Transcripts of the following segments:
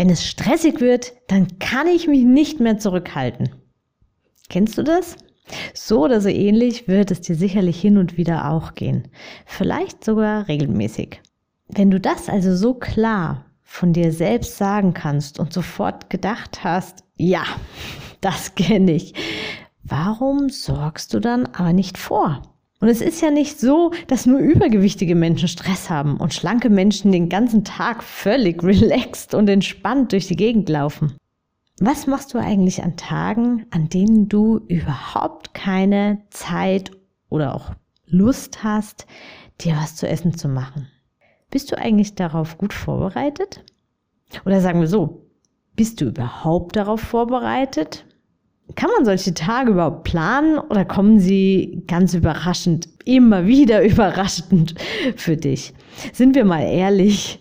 Wenn es stressig wird, dann kann ich mich nicht mehr zurückhalten. Kennst du das? So oder so ähnlich wird es dir sicherlich hin und wieder auch gehen. Vielleicht sogar regelmäßig. Wenn du das also so klar von dir selbst sagen kannst und sofort gedacht hast, ja, das kenne ich, warum sorgst du dann aber nicht vor? Und es ist ja nicht so, dass nur übergewichtige Menschen Stress haben und schlanke Menschen den ganzen Tag völlig relaxed und entspannt durch die Gegend laufen. Was machst du eigentlich an Tagen, an denen du überhaupt keine Zeit oder auch Lust hast, dir was zu essen zu machen? Bist du eigentlich darauf gut vorbereitet? Oder sagen wir so, bist du überhaupt darauf vorbereitet? Kann man solche Tage überhaupt planen oder kommen sie ganz überraschend, immer wieder überraschend für dich? Sind wir mal ehrlich,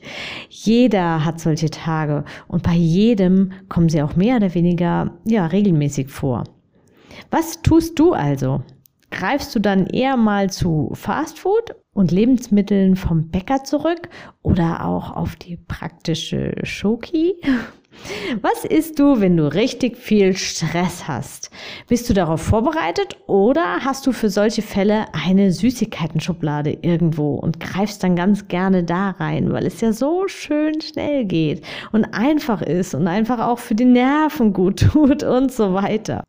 jeder hat solche Tage und bei jedem kommen sie auch mehr oder weniger ja, regelmäßig vor. Was tust du also? Greifst du dann eher mal zu Fastfood und Lebensmitteln vom Bäcker zurück oder auch auf die praktische Schoki? Was isst du, wenn du richtig viel Stress hast? Bist du darauf vorbereitet oder hast du für solche Fälle eine Süßigkeiten-Schublade irgendwo und greifst dann ganz gerne da rein, weil es ja so schön schnell geht und einfach ist und einfach auch für die Nerven gut tut und so weiter.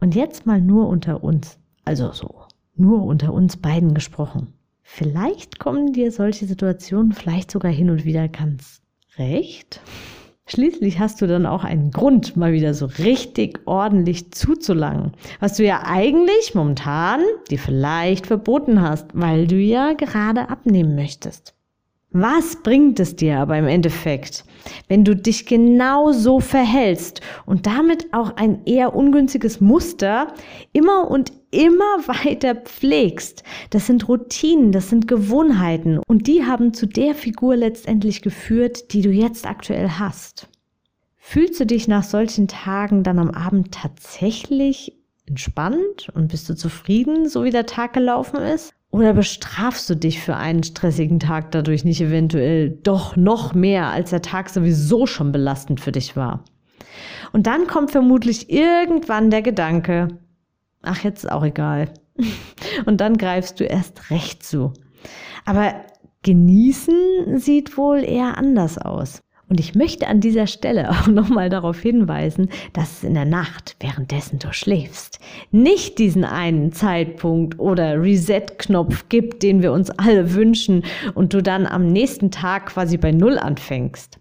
Und jetzt mal nur unter uns, also so, nur unter uns beiden gesprochen. Vielleicht kommen dir solche Situationen vielleicht sogar hin und wieder ganz recht. Schließlich hast du dann auch einen Grund, mal wieder so richtig ordentlich zuzulangen, was du ja eigentlich momentan dir vielleicht verboten hast, weil du ja gerade abnehmen möchtest. Was bringt es dir aber im Endeffekt, wenn du dich genau so verhältst und damit auch ein eher ungünstiges Muster immer und immer weiter pflegst? Das sind Routinen, das sind Gewohnheiten und die haben zu der Figur letztendlich geführt, die du jetzt aktuell hast. Fühlst du dich nach solchen Tagen dann am Abend tatsächlich entspannt und bist du zufrieden, so wie der Tag gelaufen ist? Oder bestrafst du dich für einen stressigen Tag dadurch nicht eventuell doch noch mehr, als der Tag sowieso schon belastend für dich war? Und dann kommt vermutlich irgendwann der Gedanke, ach, jetzt ist auch egal. Und dann greifst du erst recht zu. Aber genießen sieht wohl eher anders aus. Und ich möchte an dieser Stelle auch nochmal darauf hinweisen, dass es in der Nacht, währenddessen du schläfst, nicht diesen einen Zeitpunkt oder Reset-Knopf gibt, den wir uns alle wünschen und du dann am nächsten Tag quasi bei Null anfängst.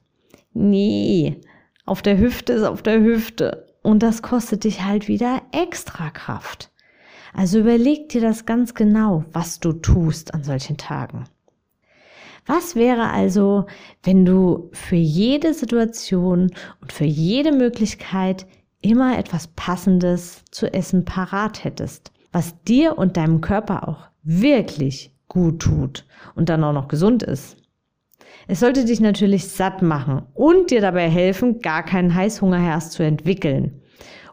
Nee, auf der Hüfte ist auf der Hüfte. Und das kostet dich halt wieder extra Kraft. Also überleg dir das ganz genau, was du tust an solchen Tagen. Was wäre also, wenn du für jede Situation und für jede Möglichkeit immer etwas Passendes zu essen parat hättest, was dir und deinem Körper auch wirklich gut tut und dann auch noch gesund ist? Es sollte dich natürlich satt machen und dir dabei helfen, gar keinen Heißhunger erst zu entwickeln.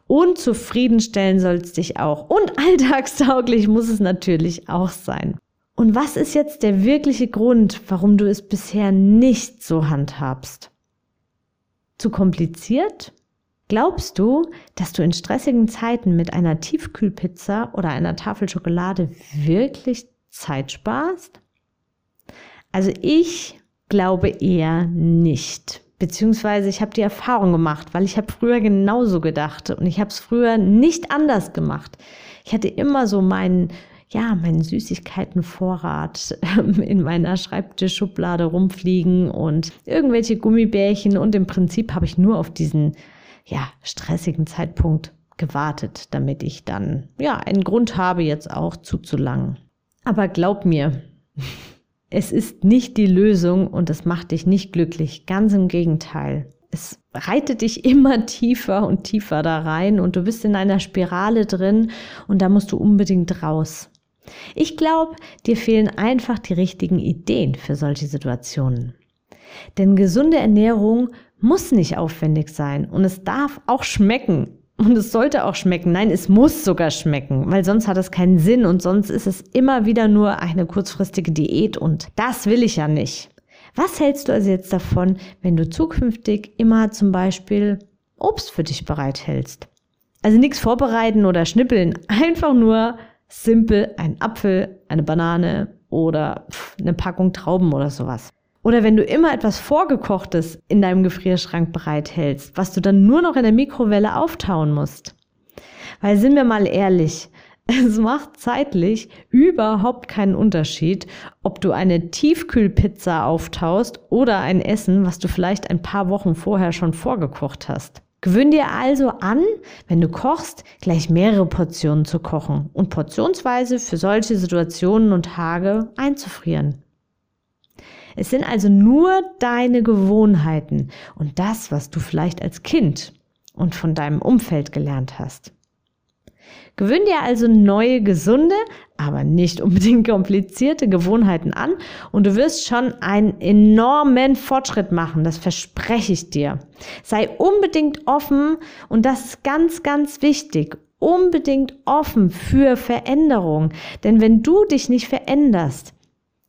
Und zufriedenstellen soll es dich auch. Und alltagstauglich muss es natürlich auch sein. Und was ist jetzt der wirkliche Grund, warum du es bisher nicht so handhabst? Zu kompliziert? Glaubst du, dass du in stressigen Zeiten mit einer Tiefkühlpizza oder einer Tafel Schokolade wirklich Zeit sparst? Also ich glaube eher nicht. Beziehungsweise ich habe die Erfahrung gemacht, weil ich habe früher genauso gedacht und ich habe es früher nicht anders gemacht. Ich hatte immer so meinen ja, meinen Süßigkeitenvorrat ähm, in meiner Schreibtischschublade rumfliegen und irgendwelche Gummibärchen und im Prinzip habe ich nur auf diesen, ja, stressigen Zeitpunkt gewartet, damit ich dann, ja, einen Grund habe, jetzt auch zuzulangen. Aber glaub mir, es ist nicht die Lösung und es macht dich nicht glücklich. Ganz im Gegenteil. Es reitet dich immer tiefer und tiefer da rein und du bist in einer Spirale drin und da musst du unbedingt raus. Ich glaube, dir fehlen einfach die richtigen Ideen für solche Situationen. Denn gesunde Ernährung muss nicht aufwendig sein und es darf auch schmecken. Und es sollte auch schmecken. Nein, es muss sogar schmecken, weil sonst hat es keinen Sinn und sonst ist es immer wieder nur eine kurzfristige Diät und das will ich ja nicht. Was hältst du also jetzt davon, wenn du zukünftig immer zum Beispiel Obst für dich bereithältst? Also nichts vorbereiten oder schnippeln, einfach nur simpel ein Apfel, eine Banane oder eine Packung Trauben oder sowas. Oder wenn du immer etwas Vorgekochtes in deinem Gefrierschrank bereithältst, was du dann nur noch in der Mikrowelle auftauen musst. Weil sind wir mal ehrlich, es macht zeitlich überhaupt keinen Unterschied, ob du eine Tiefkühlpizza auftaust oder ein Essen, was du vielleicht ein paar Wochen vorher schon vorgekocht hast. Gewöhn dir also an, wenn du kochst, gleich mehrere Portionen zu kochen und portionsweise für solche Situationen und Tage einzufrieren. Es sind also nur deine Gewohnheiten und das, was du vielleicht als Kind und von deinem Umfeld gelernt hast. Gewöhn dir also neue, gesunde, aber nicht unbedingt komplizierte Gewohnheiten an und du wirst schon einen enormen Fortschritt machen, das verspreche ich dir. Sei unbedingt offen und das ist ganz, ganz wichtig, unbedingt offen für Veränderung. Denn wenn du dich nicht veränderst,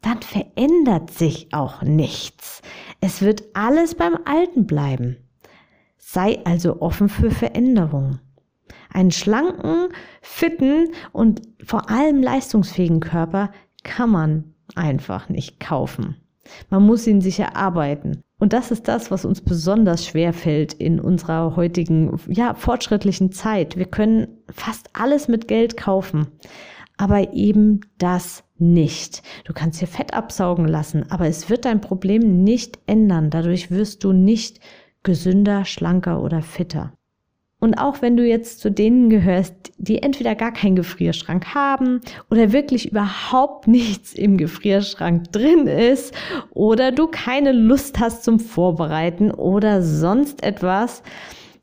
dann verändert sich auch nichts. Es wird alles beim Alten bleiben. Sei also offen für Veränderung. Einen schlanken, fitten und vor allem leistungsfähigen Körper kann man einfach nicht kaufen. Man muss ihn sich erarbeiten. Und das ist das, was uns besonders schwer fällt in unserer heutigen, ja, fortschrittlichen Zeit. Wir können fast alles mit Geld kaufen, aber eben das nicht. Du kannst hier Fett absaugen lassen, aber es wird dein Problem nicht ändern. Dadurch wirst du nicht gesünder, schlanker oder fitter. Und auch wenn du jetzt zu denen gehörst, die entweder gar keinen Gefrierschrank haben oder wirklich überhaupt nichts im Gefrierschrank drin ist oder du keine Lust hast zum Vorbereiten oder sonst etwas,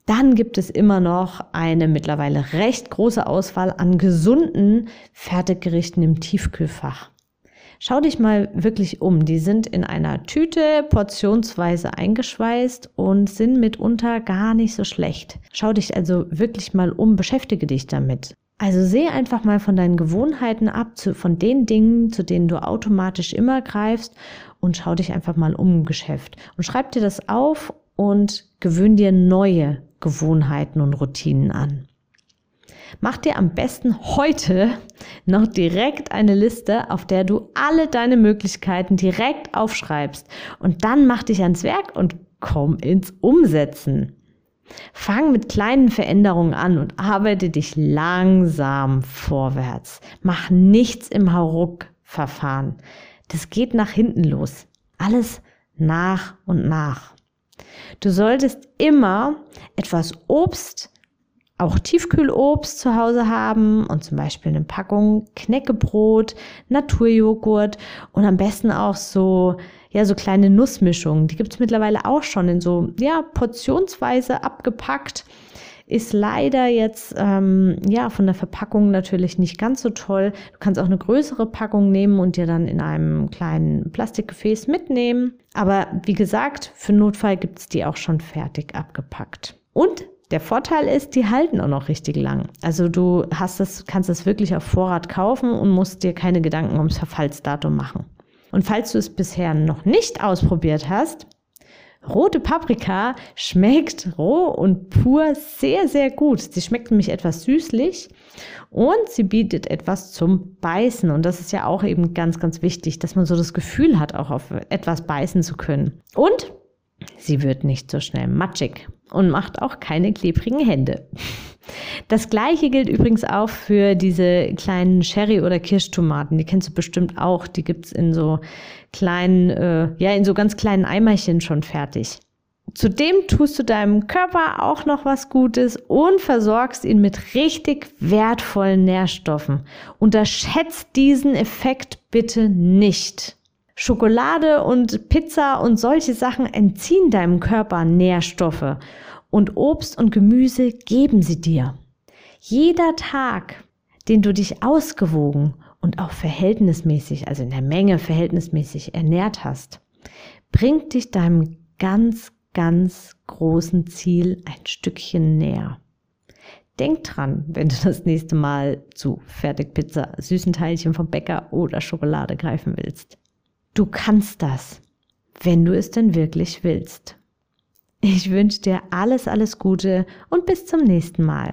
dann gibt es immer noch eine mittlerweile recht große Auswahl an gesunden Fertiggerichten im Tiefkühlfach. Schau dich mal wirklich um. Die sind in einer Tüte portionsweise eingeschweißt und sind mitunter gar nicht so schlecht. Schau dich also wirklich mal um, beschäftige dich damit. Also sehe einfach mal von deinen Gewohnheiten ab, zu, von den Dingen, zu denen du automatisch immer greifst und schau dich einfach mal um im Geschäft. Und schreib dir das auf und gewöhn dir neue Gewohnheiten und Routinen an. Mach dir am besten heute noch direkt eine Liste, auf der du alle deine Möglichkeiten direkt aufschreibst und dann mach dich ans Werk und komm ins Umsetzen. Fang mit kleinen Veränderungen an und arbeite dich langsam vorwärts. Mach nichts im Hauruck-Verfahren. Das geht nach hinten los. Alles nach und nach. Du solltest immer etwas Obst auch Tiefkühlobst zu Hause haben und zum Beispiel eine Packung Knäckebrot, Naturjoghurt und am besten auch so, ja, so kleine Nussmischungen. Die gibt's mittlerweile auch schon in so, ja, portionsweise abgepackt. Ist leider jetzt, ähm, ja, von der Verpackung natürlich nicht ganz so toll. Du kannst auch eine größere Packung nehmen und dir dann in einem kleinen Plastikgefäß mitnehmen. Aber wie gesagt, für Notfall gibt's die auch schon fertig abgepackt. Und der Vorteil ist, die halten auch noch richtig lang. Also du hast das, kannst es wirklich auf Vorrat kaufen und musst dir keine Gedanken ums Verfallsdatum machen. Und falls du es bisher noch nicht ausprobiert hast, rote Paprika schmeckt roh und pur sehr, sehr gut. Sie schmeckt nämlich etwas süßlich und sie bietet etwas zum Beißen. Und das ist ja auch eben ganz, ganz wichtig, dass man so das Gefühl hat, auch auf etwas beißen zu können. Und Sie wird nicht so schnell matschig und macht auch keine klebrigen Hände. Das gleiche gilt übrigens auch für diese kleinen Sherry- oder Kirschtomaten. Die kennst du bestimmt auch. Die gibt's in so kleinen, äh, ja, in so ganz kleinen Eimerchen schon fertig. Zudem tust du deinem Körper auch noch was Gutes und versorgst ihn mit richtig wertvollen Nährstoffen. Unterschätzt diesen Effekt bitte nicht. Schokolade und Pizza und solche Sachen entziehen deinem Körper Nährstoffe und Obst und Gemüse geben sie dir. Jeder Tag, den du dich ausgewogen und auch verhältnismäßig, also in der Menge verhältnismäßig ernährt hast, bringt dich deinem ganz, ganz großen Ziel ein Stückchen näher. Denk dran, wenn du das nächste Mal zu Fertigpizza, süßen Teilchen vom Bäcker oder Schokolade greifen willst. Du kannst das, wenn du es denn wirklich willst. Ich wünsche dir alles, alles Gute und bis zum nächsten Mal.